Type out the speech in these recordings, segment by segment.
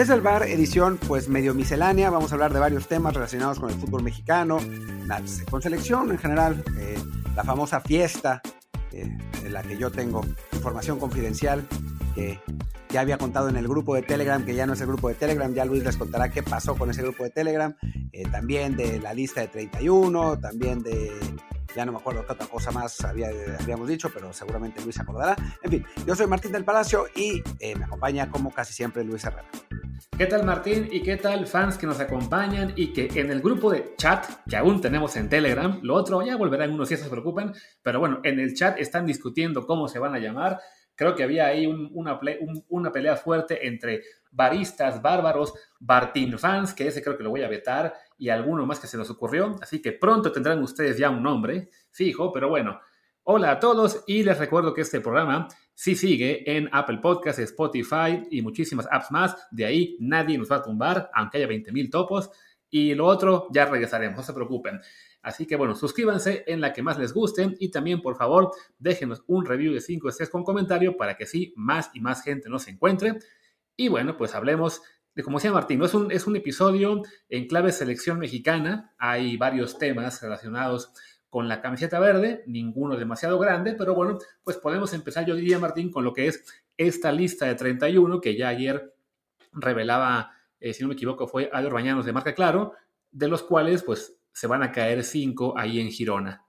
Desde el bar, edición pues medio miscelánea, vamos a hablar de varios temas relacionados con el fútbol mexicano, con selección en general, eh, la famosa fiesta eh, en la que yo tengo información confidencial que ya había contado en el grupo de Telegram, que ya no es el grupo de Telegram, ya Luis les contará qué pasó con ese grupo de Telegram, eh, también de la lista de 31, también de ya no me acuerdo qué otra cosa más habíamos dicho, pero seguramente Luis se acordará. En fin, yo soy Martín del Palacio y eh, me acompaña como casi siempre Luis Herrera. ¿Qué tal Martín y qué tal fans que nos acompañan y que en el grupo de chat que aún tenemos en Telegram, lo otro ya volverá unos días, se preocupen, pero bueno, en el chat están discutiendo cómo se van a llamar. Creo que había ahí una, una pelea fuerte entre baristas bárbaros, Bartín fans, que ese creo que lo voy a vetar, y alguno más que se nos ocurrió. Así que pronto tendrán ustedes ya un nombre fijo, pero bueno. Hola a todos y les recuerdo que este programa sí sigue en Apple Podcasts, Spotify y muchísimas apps más. De ahí nadie nos va a tumbar, aunque haya 20.000 topos. Y lo otro ya regresaremos, no se preocupen. Así que bueno, suscríbanse en la que más les guste y también por favor déjenos un review de 5 estrellas con comentario para que sí más y más gente nos encuentre. Y bueno, pues hablemos de como decía Martín, es, un, es un episodio en clave selección mexicana. Hay varios temas relacionados con la camiseta verde, ninguno demasiado grande, pero bueno, pues podemos empezar, yo diría, Martín, con lo que es esta lista de 31 que ya ayer revelaba, eh, si no me equivoco, fue Ador Bañanos de Marca Claro, de los cuales pues se van a caer cinco ahí en Girona.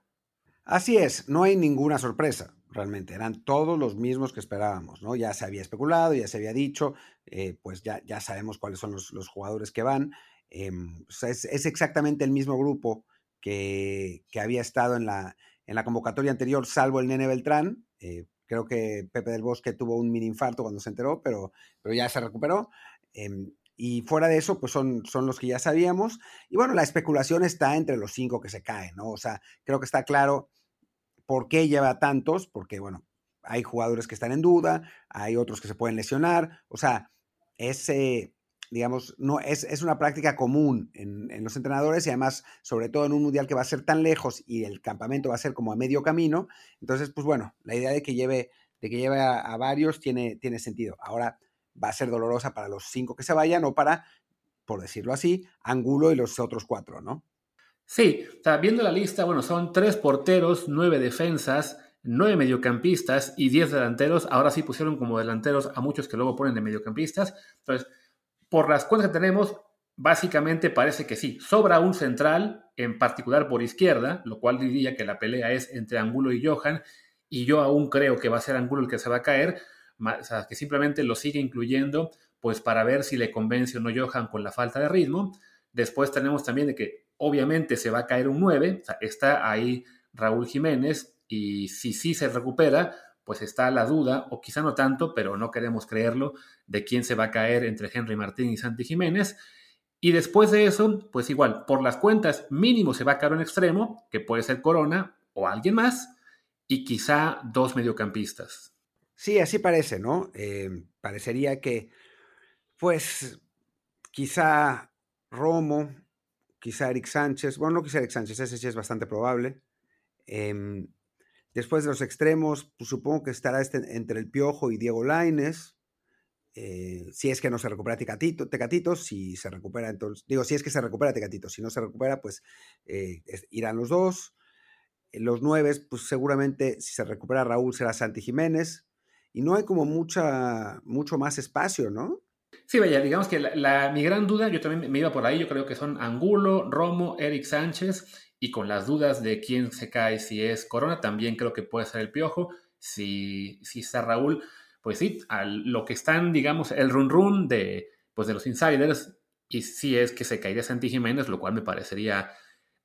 Así es, no hay ninguna sorpresa, realmente, eran todos los mismos que esperábamos, ¿no? Ya se había especulado, ya se había dicho, eh, pues ya, ya sabemos cuáles son los, jugadores que van. Em, es, exactamente el mismo grupo que, había estado en la, en la convocatoria anterior, salvo el Nene Beltrán. Eh, creo que Pepe del Bosque tuvo un mini infarto cuando se enteró, pero, pero ya se recuperó. Em, y fuera de eso, pues son, son los que ya sabíamos. Y bueno, la especulación está entre los cinco que se caen, ¿no? O sea, creo que está claro por qué lleva tantos, porque bueno, hay jugadores que están en duda, hay otros que se pueden lesionar. O sea, ese, digamos, no, es, es una práctica común en, los entrenadores y además, sobre todo en un mundial que va a ser tan lejos y el campamento va a ser como a medio camino. Entonces, pues bueno, la idea de que lleve, de que lleve a, varios tiene, tiene sentido. Ahora, va a ser dolorosa para los cinco que se vayan o para, por decirlo así, Angulo y los otros cuatro, ¿no? Sí, viendo la lista, bueno, son tres porteros, nueve defensas, nueve mediocampistas y diez delanteros. Ahora sí pusieron como delanteros a muchos que luego ponen de mediocampistas. Entonces, por las cuentas que tenemos, básicamente parece que sí. Sobra un central, en particular por izquierda, lo cual diría que la pelea es entre Angulo y Johan. Y yo aún creo que va a ser Angulo el que se va a caer o sea, que simplemente lo sigue incluyendo, pues para ver si le convence o no Johan con la falta de ritmo. Después tenemos también de que obviamente se va a caer un 9, o sea, está ahí Raúl Jiménez y si sí se recupera, pues está la duda, o quizá no tanto, pero no queremos creerlo, de quién se va a caer entre Henry Martín y Santi Jiménez. Y después de eso, pues igual, por las cuentas, mínimo se va a caer un extremo, que puede ser Corona o alguien más, y quizá dos mediocampistas. Sí, así parece, ¿no? Em, parecería que, pues, quizá Romo, quizá Eric Sánchez, bueno, no quizá Eric Sánchez, ese sí es bastante probable. Em, después de los extremos, pues, supongo que estará este, entre el Piojo y Diego Laines. Eh, si es que no se recupera Tecatito, Tecatito, si se recupera, entonces, digo, si es que se recupera Tecatito, si no se recupera, pues eh, irán los dos. Los nueve, pues seguramente si se recupera Raúl será Santi Jiménez y no hay como mucha, mucho más espacio, ¿no? Sí, vaya, digamos que la, mi gran duda, yo también me iba por ahí, yo creo que son Angulo, Romo, Eric Sánchez, y con las dudas de quién se cae, si es Corona, también creo que puede ser el Piojo, si, si está Raúl, pues sí, a lo que están, digamos, el run run de, pues de los insiders, y si es que se caería Santi Jiménez, lo cual me parecería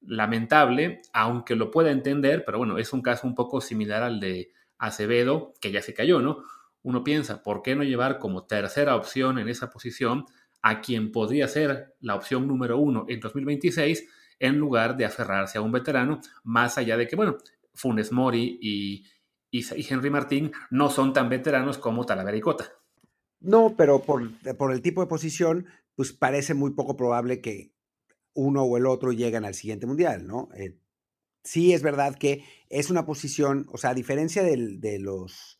lamentable, aunque lo pueda entender, pero bueno, es un caso un poco similar al de Acevedo, que ya se cayó, ¿no? Uno piensa, ¿por qué no llevar como tercera opción en esa posición a quien podría ser la opción número uno en 2026 en lugar de aferrarse a un veterano, más allá de que, bueno, Funes Mori y, Henry Martín no son tan veteranos como Talavera y Cota. No, pero por, por, el tipo de posición, pues parece muy poco probable que uno o el otro lleguen al siguiente mundial, ¿no? Eh, sí es verdad que es una posición, o sea, a diferencia de, los,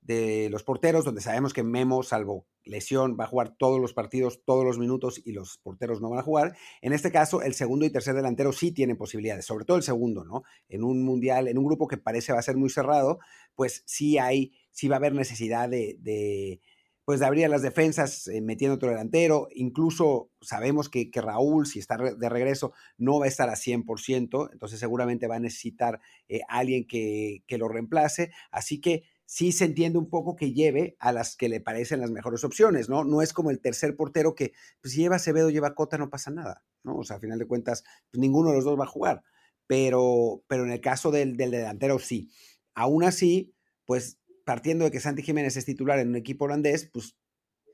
de los porteros, donde sabemos que Memo, salvo lesión, va a jugar todos los partidos, todos los minutos y los porteros no van a jugar. En este caso, el segundo y tercer delantero sí tienen posibilidades, sobre todo el segundo, ¿no? En un mundial, en un grupo que parece va a ser muy cerrado, pues sí hay, sí va a haber necesidad de, pues de abrir las defensas eh, metiendo otro delantero. Incluso sabemos que, que Raúl, si está de regreso, no va a estar a 100%, entonces seguramente va a necesitar eh, alguien que, que lo reemplace. Así que sí se entiende un poco que lleve a las que le parecen las mejores opciones, ¿no? No es como el tercer portero que, pues, si lleva Acevedo, lleva Cota, no pasa nada, ¿no? O sea, a final de cuentas, pues, ninguno de los dos va a jugar. Pero, pero en el caso del, del delantero, sí. Aún así, pues partiendo de que Santi Jiménez es titular en un equipo holandés, pues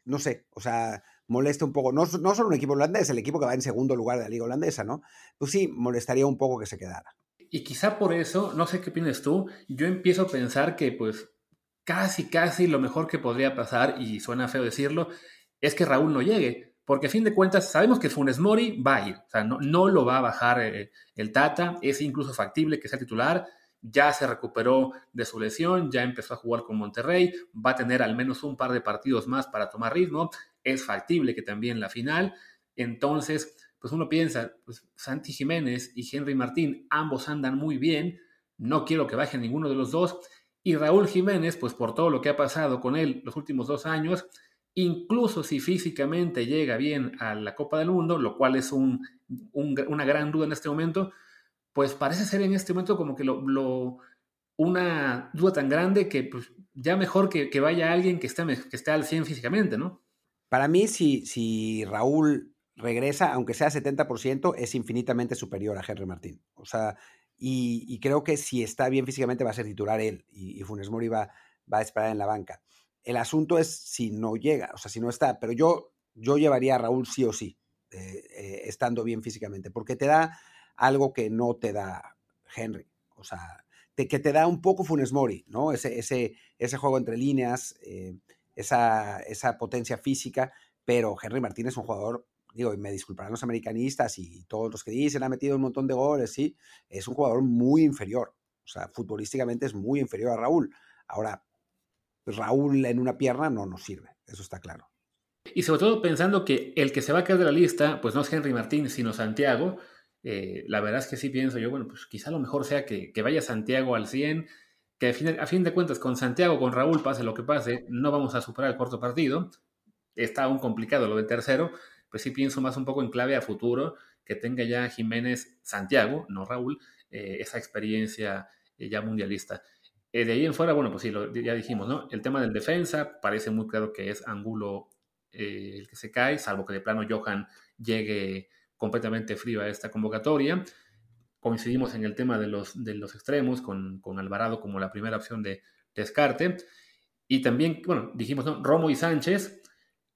no sé, o sea, molesta un poco, no, no solo un equipo holandés, el equipo que va en segundo lugar de la liga holandesa, ¿no? Pues sí, molestaría un poco que se quedara. Y quizá por eso, no sé qué opinas tú, yo empiezo a pensar que pues casi, casi lo mejor que podría pasar, y suena feo decirlo, es que Raúl no llegue. Porque a fin de cuentas sabemos que Funes Mori va a ir, o sea, no, no lo va a bajar eh, el Tata, es incluso factible que sea titular, ya se recuperó de su lesión, ya empezó a jugar con Monterrey, va a tener al menos un par de partidos más para tomar ritmo, es factible que también la final, entonces, pues uno piensa, pues Santi Jiménez y Henry Martín, ambos andan muy bien, no quiero que baje ninguno de los dos, y Raúl Jiménez, pues por todo lo que ha pasado con él los últimos dos años, incluso si físicamente llega bien a la Copa del Mundo, lo cual es un, una gran duda en este momento, pues parece ser en este momento como que lo, una duda tan grande que pues, ya mejor que, vaya alguien que esté, que esté al 100 físicamente, ¿no? Para mí, si, si Raúl regresa, aunque sea 70%, es infinitamente superior a Henry Martín. O sea, y, creo que si está bien físicamente va a ser titular él y, Funes Mori va, va, a esperar en la banca. El asunto es si no llega, o sea, si no está, pero yo, yo llevaría a Raúl sí o sí, eh, eh, estando bien físicamente, porque te da algo que no te da Henry, o sea, que te da un poco Funes Mori, ¿no? Ese, ese, ese juego entre líneas, eh, esa, esa potencia física, pero Henry Martín es un jugador digo, y me disculparán los americanistas y todos los que dicen ha metido un montón de goles, sí, es un jugador muy inferior. O sea, futbolísticamente es muy inferior a Raúl. Ahora, Raúl en una pierna no nos sirve, eso está claro. Y sobre todo pensando que el que se va a quedar de la lista, pues no es Henry Martín, sino Santiago. Eh, la verdad es que sí pienso yo, bueno, pues quizá lo mejor sea que, vaya Santiago al 100, que a fin, a fin, de cuentas con Santiago, con Raúl, pase lo que pase, no vamos a superar el corto partido. Está aún complicado lo del tercero, pues sí pienso más un poco en clave a futuro, que tenga ya Jiménez Santiago, no Raúl, eh, esa experiencia eh, ya mundialista. Eh, de ahí en fuera, bueno, pues sí, ya dijimos, ¿no? El tema del defensa, parece muy claro que es Angulo el que se cae, salvo que de plano Johan llegue completamente frío a esta convocatoria. Coincidimos en el tema de los, de los extremos, con, con Alvarado como la primera opción de descarte. Y también, bueno, dijimos, ¿no? Romo y Sánchez,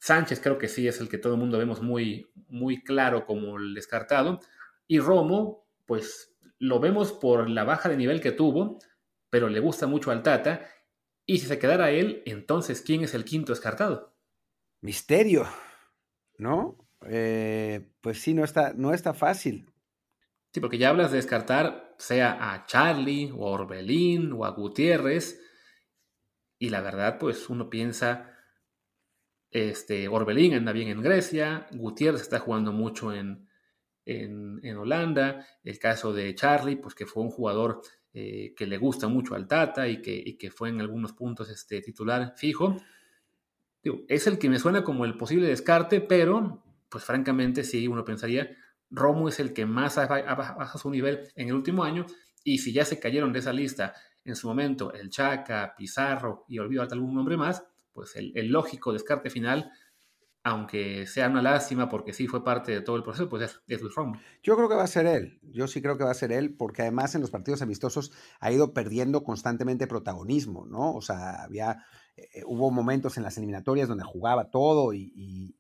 Sánchez creo que sí es el que todo el mundo vemos muy, muy claro como el descartado. Y Romo, pues lo vemos por la baja de nivel que tuvo, pero le gusta mucho al Tata. Y si se quedara él, entonces, ¿quién es el quinto descartado? Misterio, ¿no? Eh, pues sí, no está, no está fácil. Sí, porque ya hablas de descartar, sea a Charlie, o a Orbelín, o a Gutiérrez. Y la verdad, pues uno piensa, este, Orbelín anda bien en Grecia, Gutiérrez está jugando mucho en, en, Holanda, el caso de Charlie, pues que fue un jugador eh, que le gusta mucho al Tata y que, que fue en algunos puntos este, titular fijo. es el que me suena como el posible descarte, pero pues francamente sí, uno pensaría, Romo es el que más baja su nivel en el último año y si ya se cayeron de esa lista en su momento el Chaca, Pizarro y olvido algún nombre más, pues el, lógico descarte final, aunque sea una lástima porque sí fue parte de todo el proceso, pues es, es Yo creo que va a ser él, yo sí creo que va a ser él, porque además en los partidos amistosos ha ido perdiendo constantemente protagonismo, ¿no? O sea, había, eh, hubo momentos en las eliminatorias donde jugaba todo y,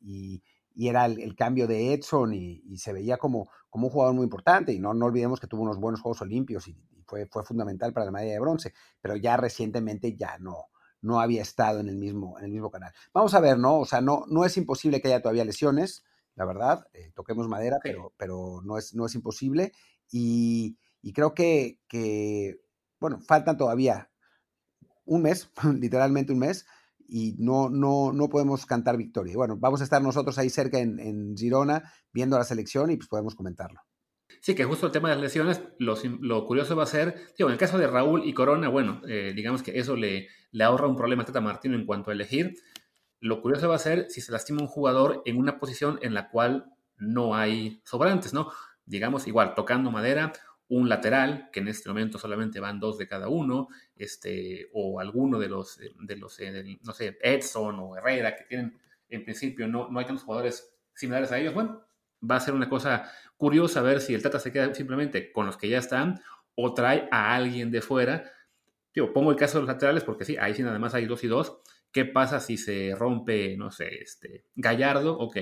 era el, cambio de Edson y, se veía como, como un jugador muy importante. Y no, no olvidemos que tuvo unos buenos Juegos Olímpicos y, fue, fue fundamental para la medalla de bronce, pero ya recientemente ya no, no había estado en el mismo, en el mismo canal. Vamos a ver, ¿no? O sea, no, no es imposible que haya todavía lesiones, la verdad, eh, toquemos madera, pero, pero no, es, no es imposible. Y, creo que, que, bueno, faltan todavía un mes, literalmente un mes, y no, no, no podemos cantar victoria. Bueno, vamos a estar nosotros ahí cerca en, Girona viendo la selección y pues podemos comentarlo. Sí, que justo el tema de las lesiones, lo, curioso va a ser, digo, en el caso de Raúl y Corona, bueno, eh, digamos que eso le, le ahorra un problema a Tata Martino en cuanto a elegir. Lo curioso va a ser si se lastima un jugador en una posición en la cual no hay sobrantes, ¿no? Digamos, igual, tocando madera, un lateral, que en este momento solamente van dos de cada uno, este, o alguno de los, de los eh, no sé, Edson o Herrera, que tienen, en principio, no, no hay tantos jugadores similares a ellos. Bueno, va a ser una cosa curiosa ver si el Tata se queda simplemente con los que ya están o trae a alguien de fuera. Yo pongo el caso de los laterales porque sí, ahí sí nada más hay dos y dos. ¿Qué pasa si se rompe, no sé, este, Gallardo? Ok,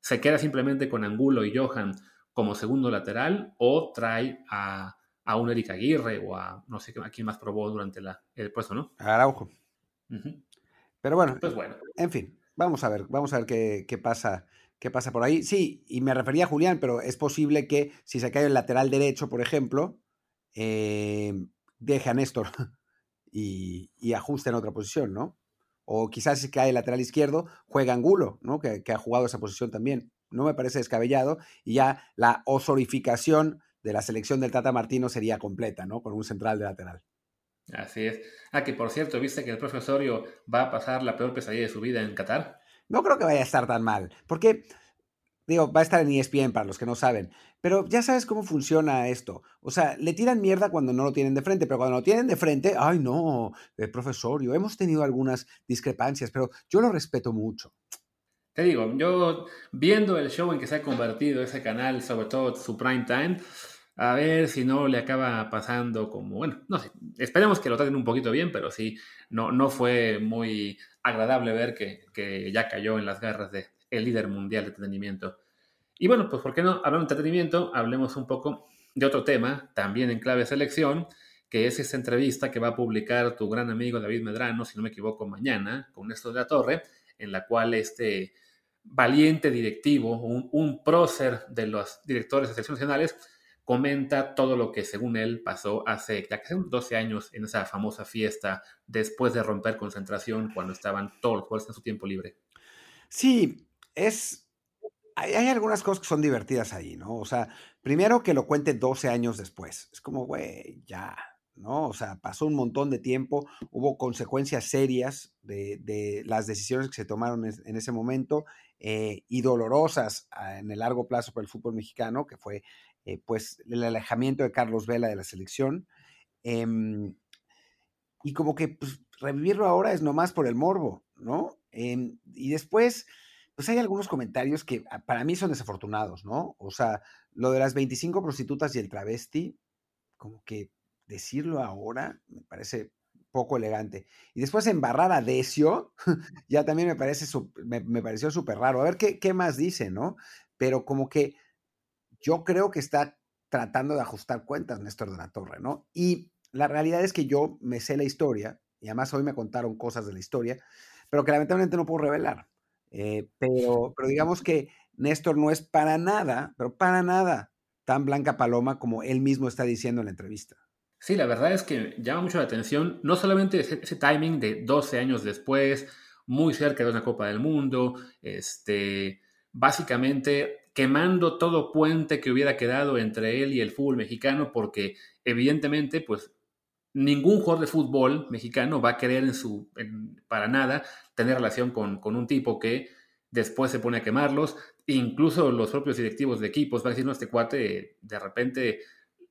se queda simplemente con Angulo y Johan como segundo lateral o trae a, a un Eric Aguirre o a no sé a quién más probó durante la, el puesto, ¿no? Araujo. Pero bueno, pues bueno, en fin, vamos a ver, vamos a ver qué, qué, pasa. ¿Qué pasa por ahí? Sí, y me refería a Julián, pero es posible que si se cae el lateral derecho, por ejemplo, eh, deje a Néstor y, ajuste en otra posición, ¿no? O quizás si cae el lateral izquierdo, juega Angulo, ¿no? Que, ha jugado esa posición también. No me parece descabellado. Y ya la osorificación de la selección del Tata Martino sería completa, ¿no? Con un central de lateral. Así es. Ah, que por cierto, ¿viste que el profe Osorio va a pasar la peor pesadilla de su vida en Qatar? No creo que vaya a estar tan mal, porque Digo, va a estar en ESPN para los que no saben. Pero ya sabes cómo funciona esto. O sea, le tiran mierda cuando no lo tienen de frente, pero cuando lo tienen de frente, ay no, el profesorio, hemos tenido algunas discrepancias, pero yo lo respeto mucho. Te digo, yo viendo el show en que se ha convertido ese canal, sobre todo su prime time, a ver si no le acaba pasando como, bueno, no sé, esperemos que lo traten un poquito bien, pero sí, no, no fue muy agradable ver que, que ya cayó en las garras de, el líder mundial de entretenimiento. Y bueno, pues ¿por qué no? Hablando de entretenimiento, hablemos un poco de otro tema, también en clave selección, que es esa entrevista que va a publicar tu gran amigo David Medrano, si no me equivoco, mañana, con Néstor de la Torre, en la cual este valiente directivo, un, prócer de los directores de selecciones nacionales, comenta todo lo que según él pasó hace ya 12 años en esa famosa fiesta después de romper concentración cuando estaban todos los en su tiempo libre. Sí, es, hay, algunas cosas que son divertidas ahí, ¿no? O sea, primero que lo cuente 12 años después. Es como, güey, ya, ¿no? O sea, pasó un montón de tiempo, hubo consecuencias serias de, las decisiones que se tomaron en, ese momento eh, y dolorosas ah, en el largo plazo para el fútbol mexicano, que fue, eh, pues, el alejamiento de Carlos Vela de la selección. Em, y como que pues, revivirlo ahora es nomás por el morbo, ¿no? Em, y después pues hay algunos comentarios que ah, para mí son desafortunados, ¿no? O sea, lo de las 25 prostitutas y el travesti, como que decirlo ahora me parece poco elegante. Y después embarrar a Decio, ya también me, parece, me, pareció súper raro. A ver ¿qué, qué más dice, ¿no? Pero como que yo creo que está tratando de ajustar cuentas Néstor de la Torre, ¿no? Y la realidad es que yo me sé la historia, y además hoy me contaron cosas de la historia, pero que lamentablemente no puedo revelar. Eh, pero, pero digamos que Néstor no es para nada, pero para nada tan blanca paloma como él mismo está diciendo en la entrevista. Sí, la verdad es que llama mucho la atención, no solamente ese, timing de 12 años después, muy cerca de una Copa del Mundo, este, básicamente quemando todo puente que hubiera quedado entre él y el fútbol mexicano, porque evidentemente, pues ningún jugador de fútbol mexicano va a querer en su, para nada tener relación con, un tipo que después se pone a quemarlos. Incluso los propios directivos de equipos van a decir, no, este cuate, de repente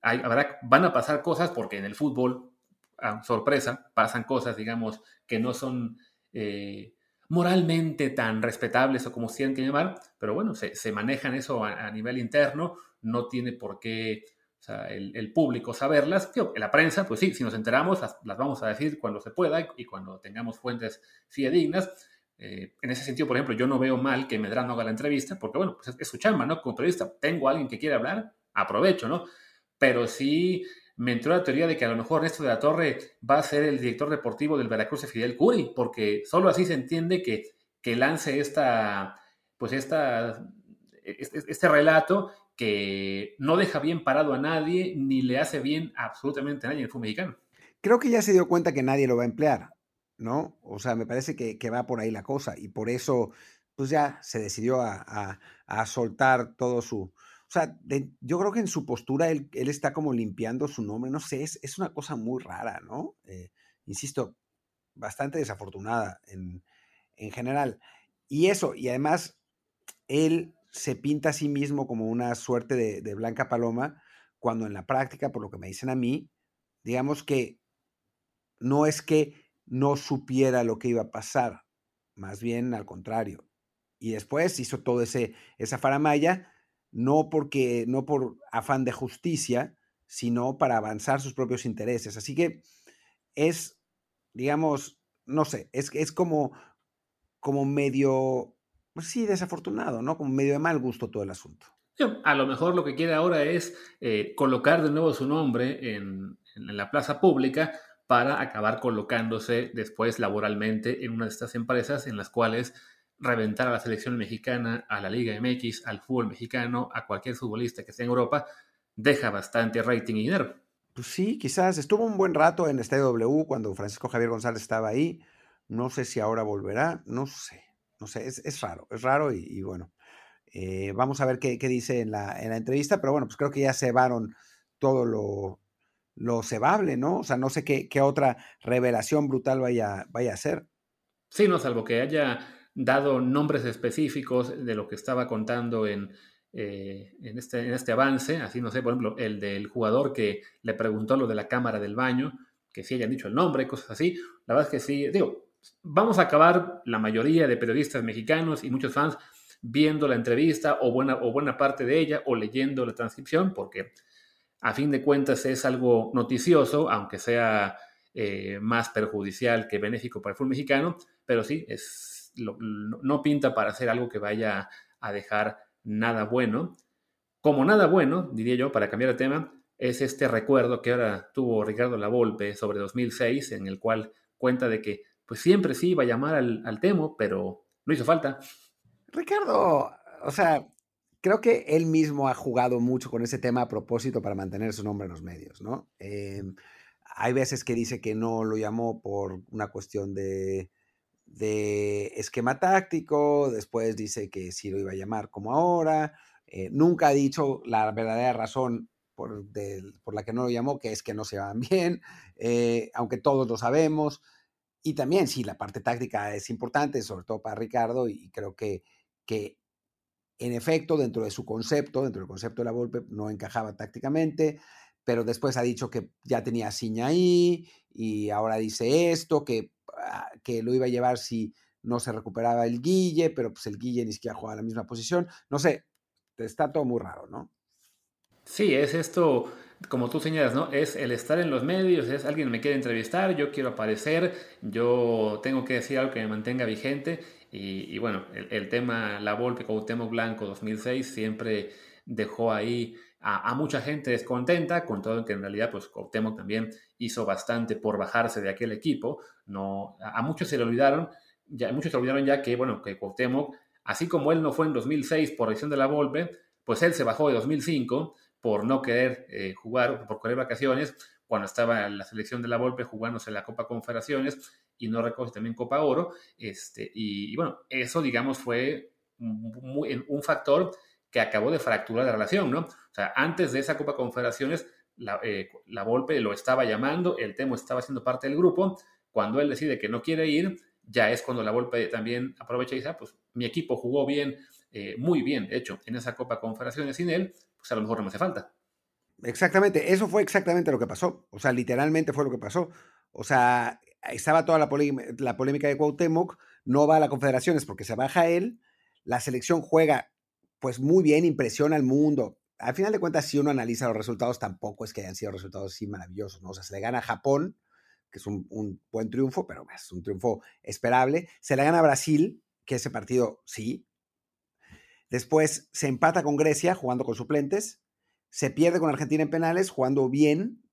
van a pasar cosas porque en el fútbol, a sorpresa, pasan cosas, digamos, que no son eh, moralmente tan respetables o como se que llamar, pero bueno, se, manejan eso a nivel interno, no tiene por qué o sea, el, público saberlas. en la prensa, pues sí, si nos enteramos, las, vamos a decir cuando se pueda y cuando tengamos fuentes fidedignas. Eh, en ese sentido, por ejemplo, yo no veo mal que Medrano haga la entrevista, porque bueno, pues es, su chamba, ¿no? Como periodista, tengo a alguien que quiere hablar, aprovecho, ¿no? Pero sí me entró la teoría de que a lo mejor Néstor de la Torre va a ser el director deportivo del Veracruz de Fidel Curi, porque solo así se entiende que, que lance esta, pues esta, este, relato que no deja bien parado a nadie ni le hace bien absolutamente a nadie en el fútbol mexicano. Creo que ya se dio cuenta que nadie lo va a emplear. ¿no? O sea, me parece que, va por ahí la cosa y por eso, pues ya se decidió a, soltar todo su... O sea, yo creo que en su postura él, está como limpiando su nombre, no sé, es, una cosa muy rara, ¿no? Eh, insisto, bastante desafortunada en, general. Y eso, y además, él se pinta a sí mismo como una suerte de, de Blanca Paloma, cuando en la práctica, por lo que me dicen a mí, digamos que no es que no supiera lo que iba a pasar, más bien al contrario. Y después hizo todo ese esa faramaya no porque no por afán de justicia, sino para avanzar sus propios intereses. Así que es digamos, no sé, es es como como medio pues sí, desafortunado, ¿no? Como medio de mal gusto todo el asunto. A lo mejor lo que quiere ahora es eh, colocar de nuevo su nombre en, en la plaza pública para acabar colocándose después laboralmente en una de estas empresas en las cuales reventar a la selección mexicana, a la Liga MX, al fútbol mexicano, a cualquier futbolista que esté en Europa, deja bastante rating y dinero. Pues sí, quizás estuvo un buen rato en Estadio W cuando Francisco Javier González estaba ahí. No sé si ahora volverá, no sé, no sé, es, raro, es raro y, bueno, eh, vamos a ver qué, dice en la, en la, entrevista, pero bueno, pues creo que ya cebaron todo lo, lo cebable, ¿no? O sea, no sé qué, qué otra revelación brutal vaya, vaya a ser. Sí, no, salvo que haya dado nombres específicos de lo que estaba contando en, eh, en, este, en este avance, así no sé, por ejemplo, el del jugador que le preguntó lo de la cámara del baño, que sí hayan dicho el nombre, cosas así. La verdad es que sí, digo, vamos a acabar la mayoría de periodistas mexicanos y muchos fans viendo la entrevista o buena, o buena parte de ella o leyendo la transcripción, porque a fin de cuentas es algo noticioso, aunque sea eh, más perjudicial que benéfico para el fútbol mexicano, pero sí, es, no pinta para hacer algo que vaya a dejar nada bueno. Como nada bueno, diría yo, para cambiar de tema, es este recuerdo que ahora tuvo Ricardo Lavolpe sobre 2006, en el cual cuenta de que pues siempre sí iba a llamar al, al Temo, pero no hizo falta. Ricardo, o sea, creo que él mismo ha jugado mucho con ese tema a propósito para mantener su nombre en los medios, ¿no? Em, hay veces que dice que no lo llamó por una cuestión de, esquema táctico, después dice que sí lo iba a llamar como ahora, eh, nunca ha dicho la verdadera razón por, la que no lo llamó, que es que no se van bien, eh, aunque todos lo sabemos. Y también, sí, la parte táctica es importante, sobre todo para Ricardo, y creo que, que en efecto, dentro de su concepto, dentro del concepto de la Volpe, no encajaba tácticamente, pero después ha dicho que ya tenía Ciña ahí y ahora dice esto, que, que lo iba a llevar si no se recuperaba el Guille, pero pues el Guille ni siquiera jugaba la misma posición. No sé, está todo muy raro, ¿no? Sí, es esto, como tú señalas, ¿no? Es el estar en los medios, es alguien me quiere entrevistar, yo quiero aparecer, yo tengo que decir algo que me mantenga vigente y, bueno, el, tema La Volpe Cuauhtémoc Blanco 2006 siempre dejó ahí a, mucha gente descontenta, con todo que en realidad pues Cuauhtémoc también hizo bastante por bajarse de aquel equipo. No, a, muchos se le olvidaron, ya, muchos se olvidaron ya que, bueno, que Cuauhtémoc, así como él no fue en 2006 por decisión de La Volpe, pues él se bajó de 2005 por no querer eh, jugar, por querer vacaciones, cuando estaba en la selección de la Volpe jugándose la Copa Confederaciones y no recoge también Copa Oro. Este, y, bueno, eso, digamos, fue un factor que acabó de fracturar la relación, ¿no? O sea, antes de esa Copa Confederaciones, la, eh, la Volpe lo estaba llamando, el Temo estaba siendo parte del grupo. Cuando él decide que no quiere ir, ya es cuando la Volpe también aprovecha y dice, ah, pues mi equipo jugó bien, eh, muy bien, de hecho, en esa Copa Confederaciones sin él, pues a lo mejor no me hace falta. Exactamente, eso fue exactamente lo que pasó. O sea, literalmente fue lo que pasó. O sea, estaba toda la, polémica de Cuauhtémoc, no va a la Confederaciones porque se baja él, la selección juega pues muy bien, impresiona al mundo. Al final de cuentas, si uno analiza los resultados, tampoco es que hayan sido resultados así maravillosos, ¿no? O sea, se le gana a Japón, que es un, buen triunfo, pero es un triunfo esperable. Se le gana a Brasil, que ese partido sí. Después se empata con Grecia, jugando con suplentes se pierde con Argentina en penales jugando bien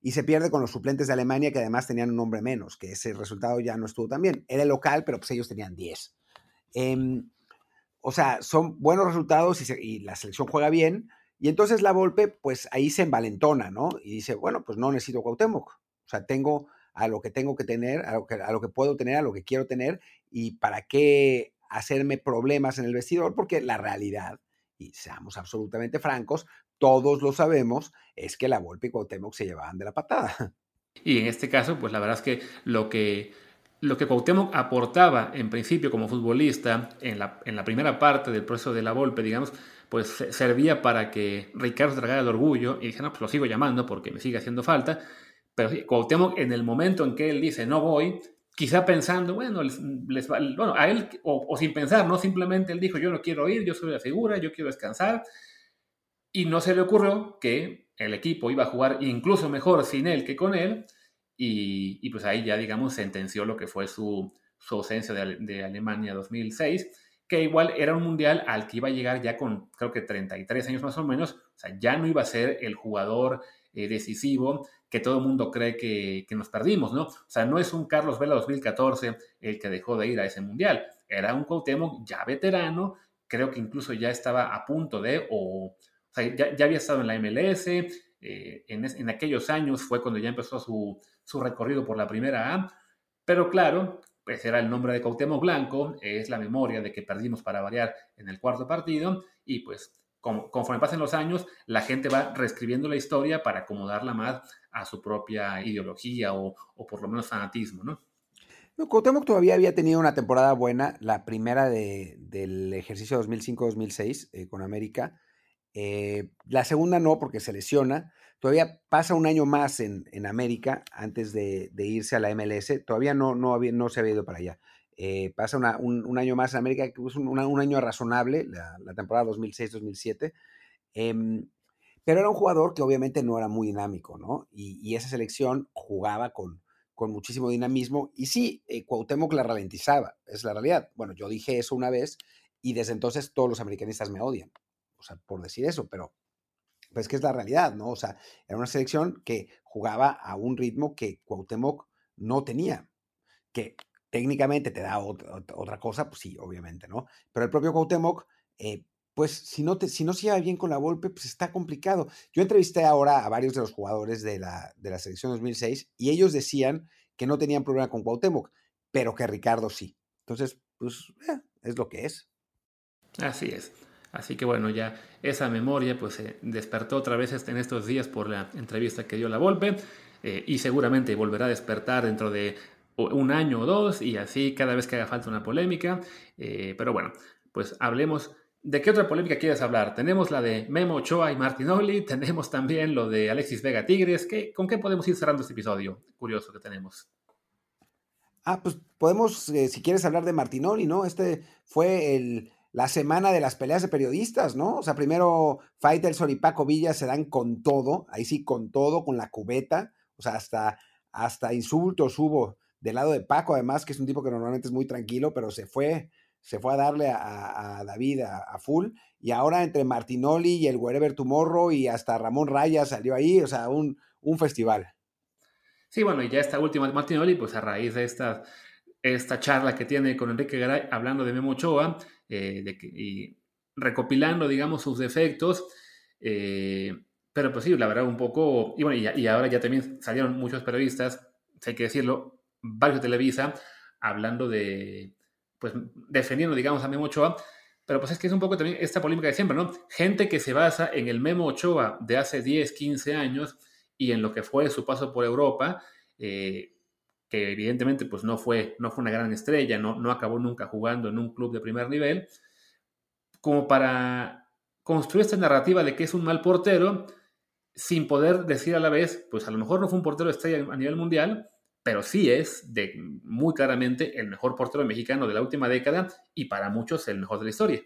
y se pierde con los suplentes de Alemania que además tenían un nombre menos, que ese resultado ya no estuvo tan bien. Era local, pero pues ellos tenían 10. Em, o sea, son buenos resultados y, la selección juega bien. Y entonces la Volpe, pues ahí se envalentona, ¿no? Y dice, bueno, pues no necesito Cuauhtémoc. O sea, tengo a lo que tengo que tener, a lo que, a lo que puedo tener, a lo que quiero tener y para qué hacerme problemas en el vestidor, porque la realidad, y seamos absolutamente francos, todos lo sabemos, es que la Volpe y Cuauhtémoc se llevaban de la patada. Y en este caso, pues la verdad es que lo que, lo que Cuauhtémoc aportaba en principio como futbolista en la, en la primera parte del proceso de la Volpe, digamos, pues servía para que Ricardo tragara el orgullo y dije, no, pues lo sigo llamando porque me sigue haciendo falta. Pero Cuauhtémoc, en el momento en que él dice no voy, quizá pensando, bueno, les, bueno a él, o, sin pensar, ¿no? Simplemente él dijo, yo no quiero ir, yo soy la figura, yo quiero descansar. Y no se le ocurrió que el equipo iba a jugar incluso mejor sin él que con él. Y, y pues ahí ya, digamos, sentenció lo que fue su, su ausencia de, de Alemania 2006 que igual era un mundial al que iba a llegar ya con creo que 33 años más o menos, o sea, ya no iba a ser el jugador eh, decisivo que todo el mundo cree que, nos perdimos, ¿no? O sea, no es un Carlos Vela 2014 el que dejó de ir a ese mundial, era un Cuauhtémoc ya veterano, creo que incluso ya estaba a punto de, o, sea, ya, había estado en la MLS, eh, en, aquellos años fue cuando ya empezó su, su recorrido por la primera A, pero claro, pues era el nombre de Cuauhtémoc Blanco, es la memoria de que perdimos para variar en el cuarto partido y pues conforme pasen los años, la gente va reescribiendo la historia para acomodarla más a su propia ideología o, por lo menos fanatismo, ¿no? No, Cuauhtémoc todavía había tenido una temporada buena, la primera del ejercicio 2005-2006 eh, con América. Eh, la segunda no, porque se lesiona. Todavía pasa un año más en, América antes de, irse a la MLS. Todavía no, no, había, no se había ido para allá. Eh, pasa un, año más en América, que es un, año razonable, la, temporada 2006-2007. Pero era un jugador que obviamente no era muy dinámico, ¿no? Y, esa selección jugaba con, con muchísimo dinamismo. Y sí, eh, Cuauhtémoc la ralentizaba, es la realidad. Bueno, yo dije eso una vez y desde entonces todos los americanistas me odian, o sea, por decir eso, pero pues que es la realidad, ¿no? O sea, era una selección que jugaba a un ritmo que Cuauhtémoc no tenía, que técnicamente te da otra, cosa, pues sí, obviamente, ¿no? Pero el propio Cuauhtémoc, eh, pues si no, te, si no se lleva bien con la Volpe, pues está complicado. Yo entrevisté ahora a varios de los jugadores de la, de la selección 2006 y ellos decían que no tenían problema con Cuauhtémoc, pero que Ricardo sí. Entonces, pues eh, es lo que es. Así es. Así que bueno, ya esa memoria pues se despertó otra vez en estos días por la entrevista que dio la Volpe eh, y seguramente volverá a despertar dentro de un año o dos y así cada vez que haga falta una polémica. Eh, pero bueno, pues hablemos. ¿De qué otra polémica quieres hablar? Tenemos la de Memo Ochoa y Martinoli, tenemos también lo de Alexis Vega Tigres. ¿Con qué podemos ir cerrando este episodio? Curioso que tenemos. Ah, pues podemos, eh, si quieres hablar de Martinoli, ¿no? Este fue la semana de las peleas de periodistas, ¿no? O sea, primero Faitelson y Paco Villa se dan con todo, ahí sí, con todo, con la cubeta, o sea, hasta, hasta insultos hubo del lado de Paco, además, que es un tipo que normalmente es muy tranquilo, pero se fue, se fue a darle a, David a, full, y ahora entre Martinoli y el Wherever Tomorrow y hasta Ramón Raya salió ahí, o sea, un, un festival. Sí, bueno, y ya esta última Martinoli, pues a raíz de esta, esta charla que tiene con Enrique Garay hablando de Memo Ochoa, eh, de y recopilando, digamos, sus defectos. Eh, pero pues sí, la verdad, un poco. Y bueno, y, ahora ya también salieron muchos periodistas, hay que decirlo, varios de Televisa, hablando de. Pues defendiendo, digamos, a Memo Ochoa. Pero pues es que es un poco también esta polémica de siempre, ¿no? Gente que se basa en el Memo Ochoa de hace 10, 15 años y en lo que fue su paso por Europa, eh, que evidentemente pues no fue, no fue una gran estrella, no, no acabó nunca jugando en un club de primer nivel, como para construir esta narrativa de que es un mal portero, sin poder decir a la vez, pues a lo mejor no fue un portero estrella a nivel mundial, pero sí es de, muy claramente el mejor portero mexicano de la última década y para muchos el mejor de la historia.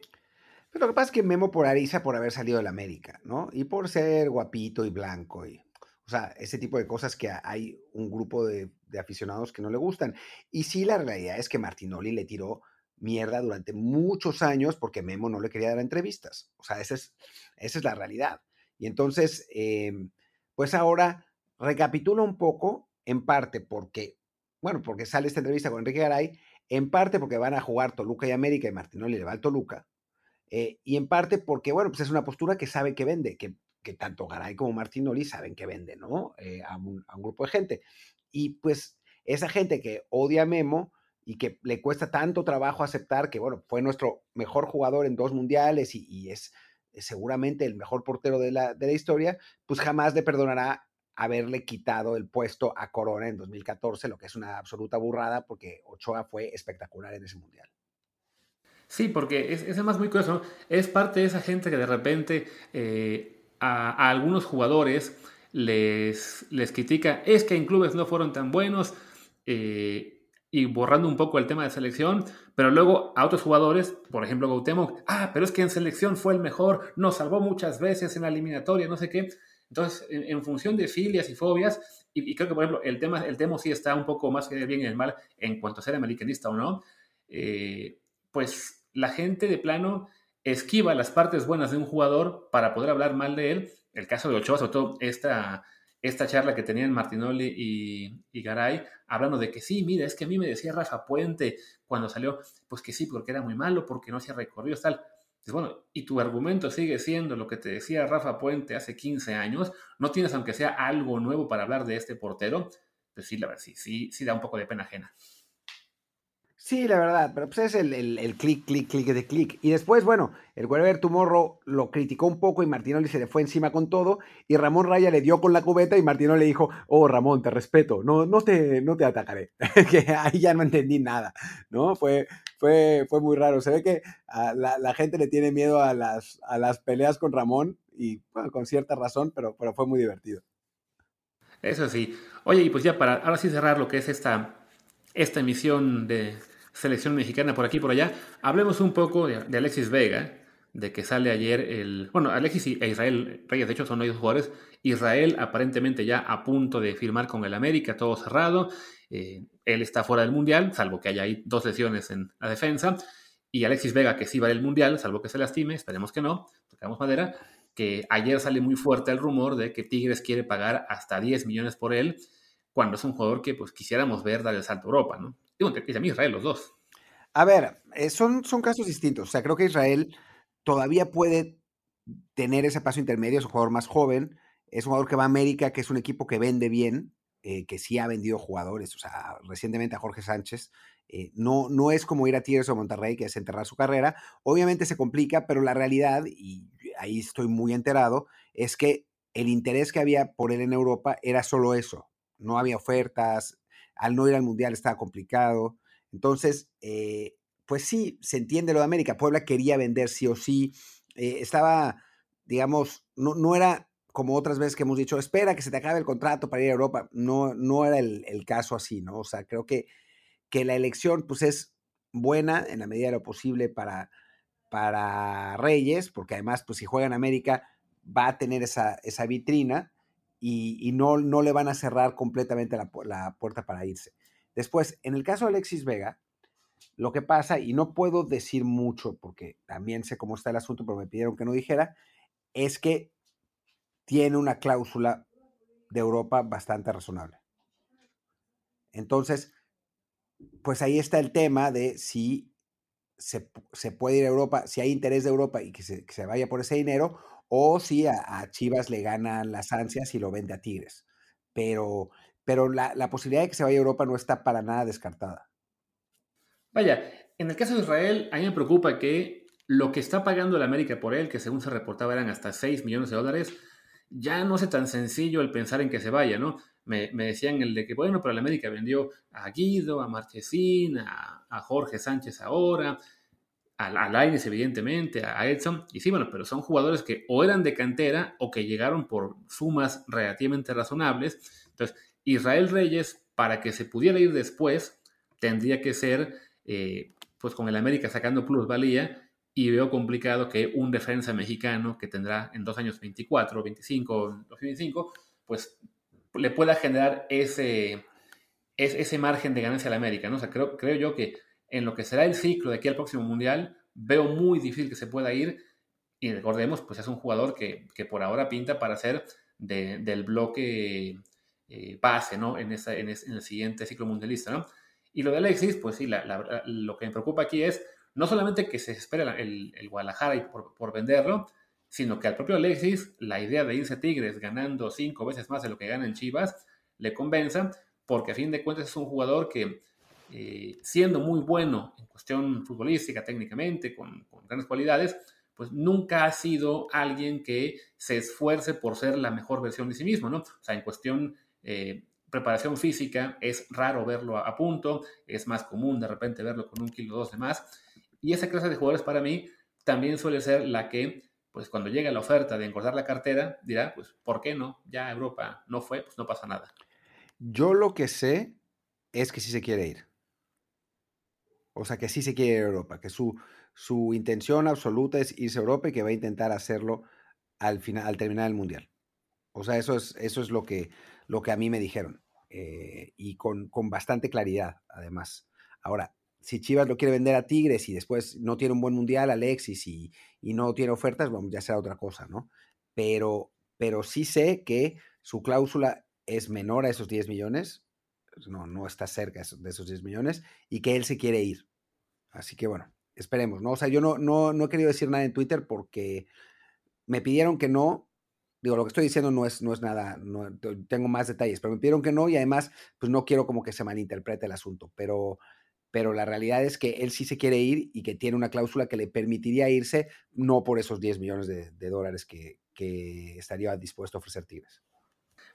Pero lo que pasa es que Memo polariza por haber salido de la América, ¿no? Y por ser guapito y blanco y o sea, ese tipo de cosas que hay un grupo de, aficionados que no le gustan. Y sí, la realidad es que Martinoli le tiró mierda durante muchos años porque Memo no le quería dar entrevistas. O sea, esa es, esa es la realidad. Y entonces, em, pues ahora recapitulo un poco, en parte porque, bueno, porque sale esta entrevista con Enrique Garay, en parte porque van a jugar Toluca y América y Martinoli le va al Toluca, eh, y en parte porque, bueno, pues es una postura que sabe que vende, que tanto Garay como Martinoli saben que vende, ¿no? Eh, a, un, grupo de gente. Y pues esa gente que odia a Memo y que le cuesta tanto trabajo aceptar que, bueno, fue nuestro mejor jugador en dos mundiales y, es, seguramente el mejor portero de la, de la historia, pues jamás le perdonará haberle quitado el puesto a Corona en 2014, lo que es una absoluta burrada porque Ochoa fue espectacular en ese mundial. Sí, porque es, además muy curioso, es parte de esa gente que de repente eh, a, algunos jugadores les, les critica, es que en clubes no fueron tan buenos, eh, y borrando un poco el tema de selección, pero luego a otros jugadores, por ejemplo Gautemo, ah, pero es que en selección fue el mejor, nos salvó muchas veces en la eliminatoria, no sé qué. Entonces, en, función de filias y fobias, y, creo que, por ejemplo, el tema, el tema sí está un poco más que bien y el mal en cuanto a ser americanista o no, eh, pues la gente de plano esquiva las partes buenas de un jugador para poder hablar mal de él. El caso de Ochoa, sobre todo esta, esta charla que tenían Martinoli y, y, Garay, hablando de que sí, mira, es que a mí me decía Rafa Puente cuando salió, pues que sí, porque era muy malo, porque no hacía recorridos, tal. Bueno, y tu argumento sigue siendo lo que te decía Rafa Puente hace 15 años, no tienes aunque sea algo nuevo para hablar de este portero, pues sí, la verdad, sí, sí, da un poco de pena ajena. Sí, la verdad, pero pues es el, el, clic, clic, clic de clic. Y después, bueno, el Wherever Tomorrow lo criticó un poco y Martinoli se le fue encima con todo. Y Ramón Raya le dio con la cubeta y Martinoli le dijo, oh Ramón, te respeto, no, no, te, no te atacaré. que ahí ya no entendí nada, ¿no? Fue, fue, fue muy raro. Se ve que a la, la, gente le tiene miedo a las, a las peleas con Ramón y con cierta razón, pero, pero fue muy divertido. Eso sí. Oye, y pues ya para ahora sí cerrar lo que es esta, esta emisión de selección mexicana por aquí y por allá. Hablemos un poco de, Alexis Vega, de que sale ayer el... Bueno, Alexis e Israel Reyes, de hecho, son los jugadores. Israel aparentemente ya a punto de firmar con el América, todo cerrado. Eh, él está fuera del Mundial, salvo que haya ahí dos lesiones en la defensa. Y Alexis Vega, que sí va al Mundial, salvo que se lastime, esperemos que no, tocamos madera, que ayer sale muy fuerte el rumor de que Tigres quiere pagar hasta 10 millones por él, cuando es un jugador que pues quisiéramos ver dar el salto a Europa, ¿no? Digo, a mí Israel, los dos. A ver, eh, son casos distintos. O sea, creo que Israel todavía puede tener ese paso intermedio, es un jugador más joven, es un jugador que va a América, que es un equipo que vende bien, eh, que sí ha vendido jugadores, o sea, recientemente a Jorge Sánchez. Eh, no, no es como ir a Tigres o Monterrey, que es enterrar su carrera. Obviamente se complica, pero la realidad, y ahí estoy muy enterado, es que el interés que había por él en Europa era solo eso. No había ofertas, al no ir al Mundial estaba complicado. Entonces, eh, pues sí, se entiende lo de América. Puebla quería vender sí o sí. Estaba, digamos, no, no, era como otras veces que hemos dicho, espera que se te acabe el contrato para ir a Europa. No, no era el, caso así, ¿no? O sea, creo que, que la elección, pues es buena en la medida de lo posible para, para Reyes, porque además, pues si juega en América, va a tener esa, esa vitrina y, no, no le van a cerrar completamente la, puerta para irse. Después, en el caso de Alexis Vega, lo que pasa, y no puedo decir mucho porque también sé cómo está el asunto, pero me pidieron que no dijera, es que tiene una cláusula de Europa bastante razonable. Entonces, pues ahí está el tema de si se, puede ir a Europa, si hay interés de Europa y que se, se vaya por ese dinero, o si a, Chivas le ganan las ansias y lo vende a Tigres. Pero, pero la, posibilidad de que se vaya a Europa no está para nada descartada. Vaya, en el caso de Israel, a mí me preocupa que lo que está pagando el América por él, que según se reportaba eran hasta 6 millones de dólares, ya no es tan sencillo el pensar en que se vaya, ¿no? Me, decían el de que, bueno, pero el América vendió a Guido, a Marchesín, a, a Jorge Sánchez ahora, a, Laines, evidentemente, a Edson, y sí, bueno, pero son jugadores que o eran de cantera o que llegaron por sumas relativamente razonables. Entonces, Israel Reyes, para que se pudiera ir después, tendría que ser, eh, pues con el América sacando plusvalía, y veo complicado que un defensa mexicano que tendrá en dos años 24, 25, 25, pues le pueda generar ese, ese, margen de ganancia al América, ¿no? O sea, creo, creo yo que en lo que será el ciclo de aquí al próximo Mundial, veo muy difícil que se pueda ir. Y recordemos, pues es un jugador que, por ahora pinta para ser del bloque eh, base, ¿no? En, esa, en, el siguiente ciclo mundialista, ¿no? Y lo de Alexis, pues sí, lo que me preocupa aquí es no solamente que se espera el, Guadalajara por, por, venderlo, sino que al propio Alexis la idea de irse a Tigres ganando cinco veces más de lo que gana en Chivas le convenza, porque a fin de cuentas es un jugador que, eh, siendo muy bueno en cuestión futbolística, técnicamente, con, grandes cualidades, pues nunca ha sido alguien que se esfuerce por ser la mejor versión de sí mismo, ¿no? O sea, en cuestión eh, preparación física es raro verlo a, punto, es más común de repente verlo con un kilo o dos de más, y esa clase de jugadores para mí también suele ser la que pues cuando llegue la oferta de engordar la cartera, dirá, pues, ¿por qué no? Ya Europa no fue, pues no pasa nada. Yo lo que sé es que sí se quiere ir. O sea, que sí se quiere ir a Europa, que su, su intención absoluta es irse a Europa y que va a intentar hacerlo al, final, al terminar el Mundial. O sea, eso es, eso es lo, que, lo que a mí me dijeron. Eh, y con, con, bastante claridad, además. Ahora, si Chivas lo quiere vender a Tigres y después no tiene un buen Mundial, Alexis, y, y no tiene ofertas, bueno, ya será otra cosa, ¿no? Pero, pero sí sé que su cláusula es menor a esos 10 millones, no, no está cerca de esos 10 millones, y que él se quiere ir. Así que bueno, esperemos, ¿no? O sea, yo no, no, no he querido decir nada en Twitter porque me pidieron que no, digo, lo que estoy diciendo no es, no es nada, no, tengo más detalles, pero me pidieron que no y además, pues no quiero como que se malinterprete el asunto, pero, pero la realidad es que él sí se quiere ir y que tiene una cláusula que le permitiría irse, no por esos 10 millones de, dólares que, estaría dispuesto a ofrecer Tigres.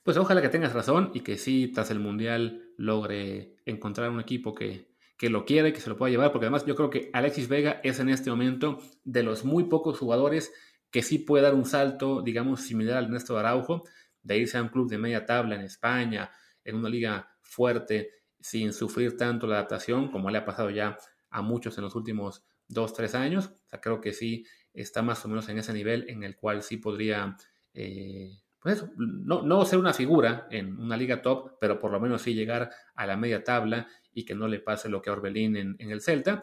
Pues ojalá que tengas razón y que sí, tras el Mundial, logre encontrar un equipo que, que lo quiere, que se lo pueda llevar, porque además yo creo que Alexis Vega es en este momento de los muy pocos jugadores que sí puede dar un salto, digamos, similar al Ernesto Araujo, de irse a un club de media tabla en España, en una liga fuerte, sin sufrir tanto la adaptación, como le ha pasado ya a muchos en los últimos dos, tres años. O sea, creo que sí está más o menos en ese nivel en el cual sí podría eh, pues no, no ser una figura en una liga top, pero por lo menos sí llegar a la media tabla y que no le pase lo que a Orbelín en, el Celta,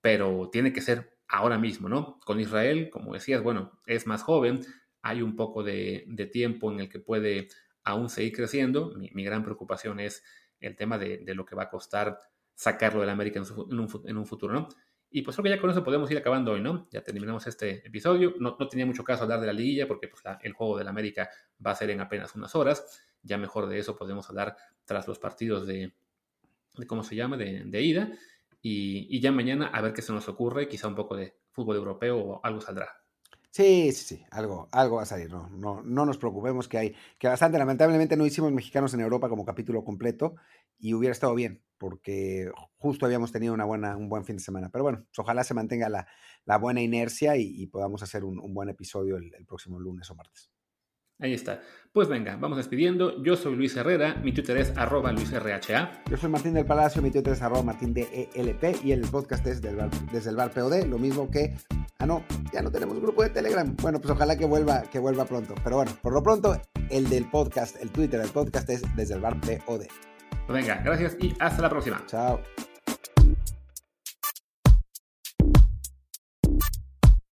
pero tiene que ser ahora mismo, ¿no? Con Israel, como decías, bueno, es más joven, hay un poco de, tiempo en el que puede aún seguir creciendo. Mi, gran preocupación es el tema de, lo que va a costar sacarlo del América en, un, en un futuro, ¿no? Y pues creo que ya con eso podemos ir acabando hoy, ¿no? Ya terminamos este episodio. No, tenía mucho caso hablar de la liguilla porque pues, el juego del América va a ser en apenas unas horas. Ya mejor de eso podemos hablar tras los partidos de, ¿cómo se llama?, de, ida. Y, y, ya mañana a ver qué se nos ocurre, quizá un poco de fútbol europeo o algo saldrá. Sí, sí, sí, algo, algo va a salir, no, no, no nos preocupemos que hay, que bastante, lamentablemente no hicimos mexicanos en Europa como capítulo completo y hubiera estado bien, porque justo habíamos tenido una buena, un buen fin de semana. Pero bueno, ojalá se mantenga la, la buena inercia y, podamos hacer un, buen episodio el próximo lunes o martes. Ahí está. Pues venga, vamos despidiendo. Yo soy Luis Herrera, mi Twitter es arroba LuisRHA. Yo soy Martín del Palacio, mi Twitter es arroba Martín de ELP y el podcast es del desde el bar POD, lo mismo que... Ah, no, ya no tenemos grupo de Telegram. Bueno, pues ojalá que vuelva, que vuelva pronto. Pero bueno, por lo pronto, el del podcast, el Twitter del podcast es desde el bar POD. Pues venga, gracias y hasta la próxima. Chao.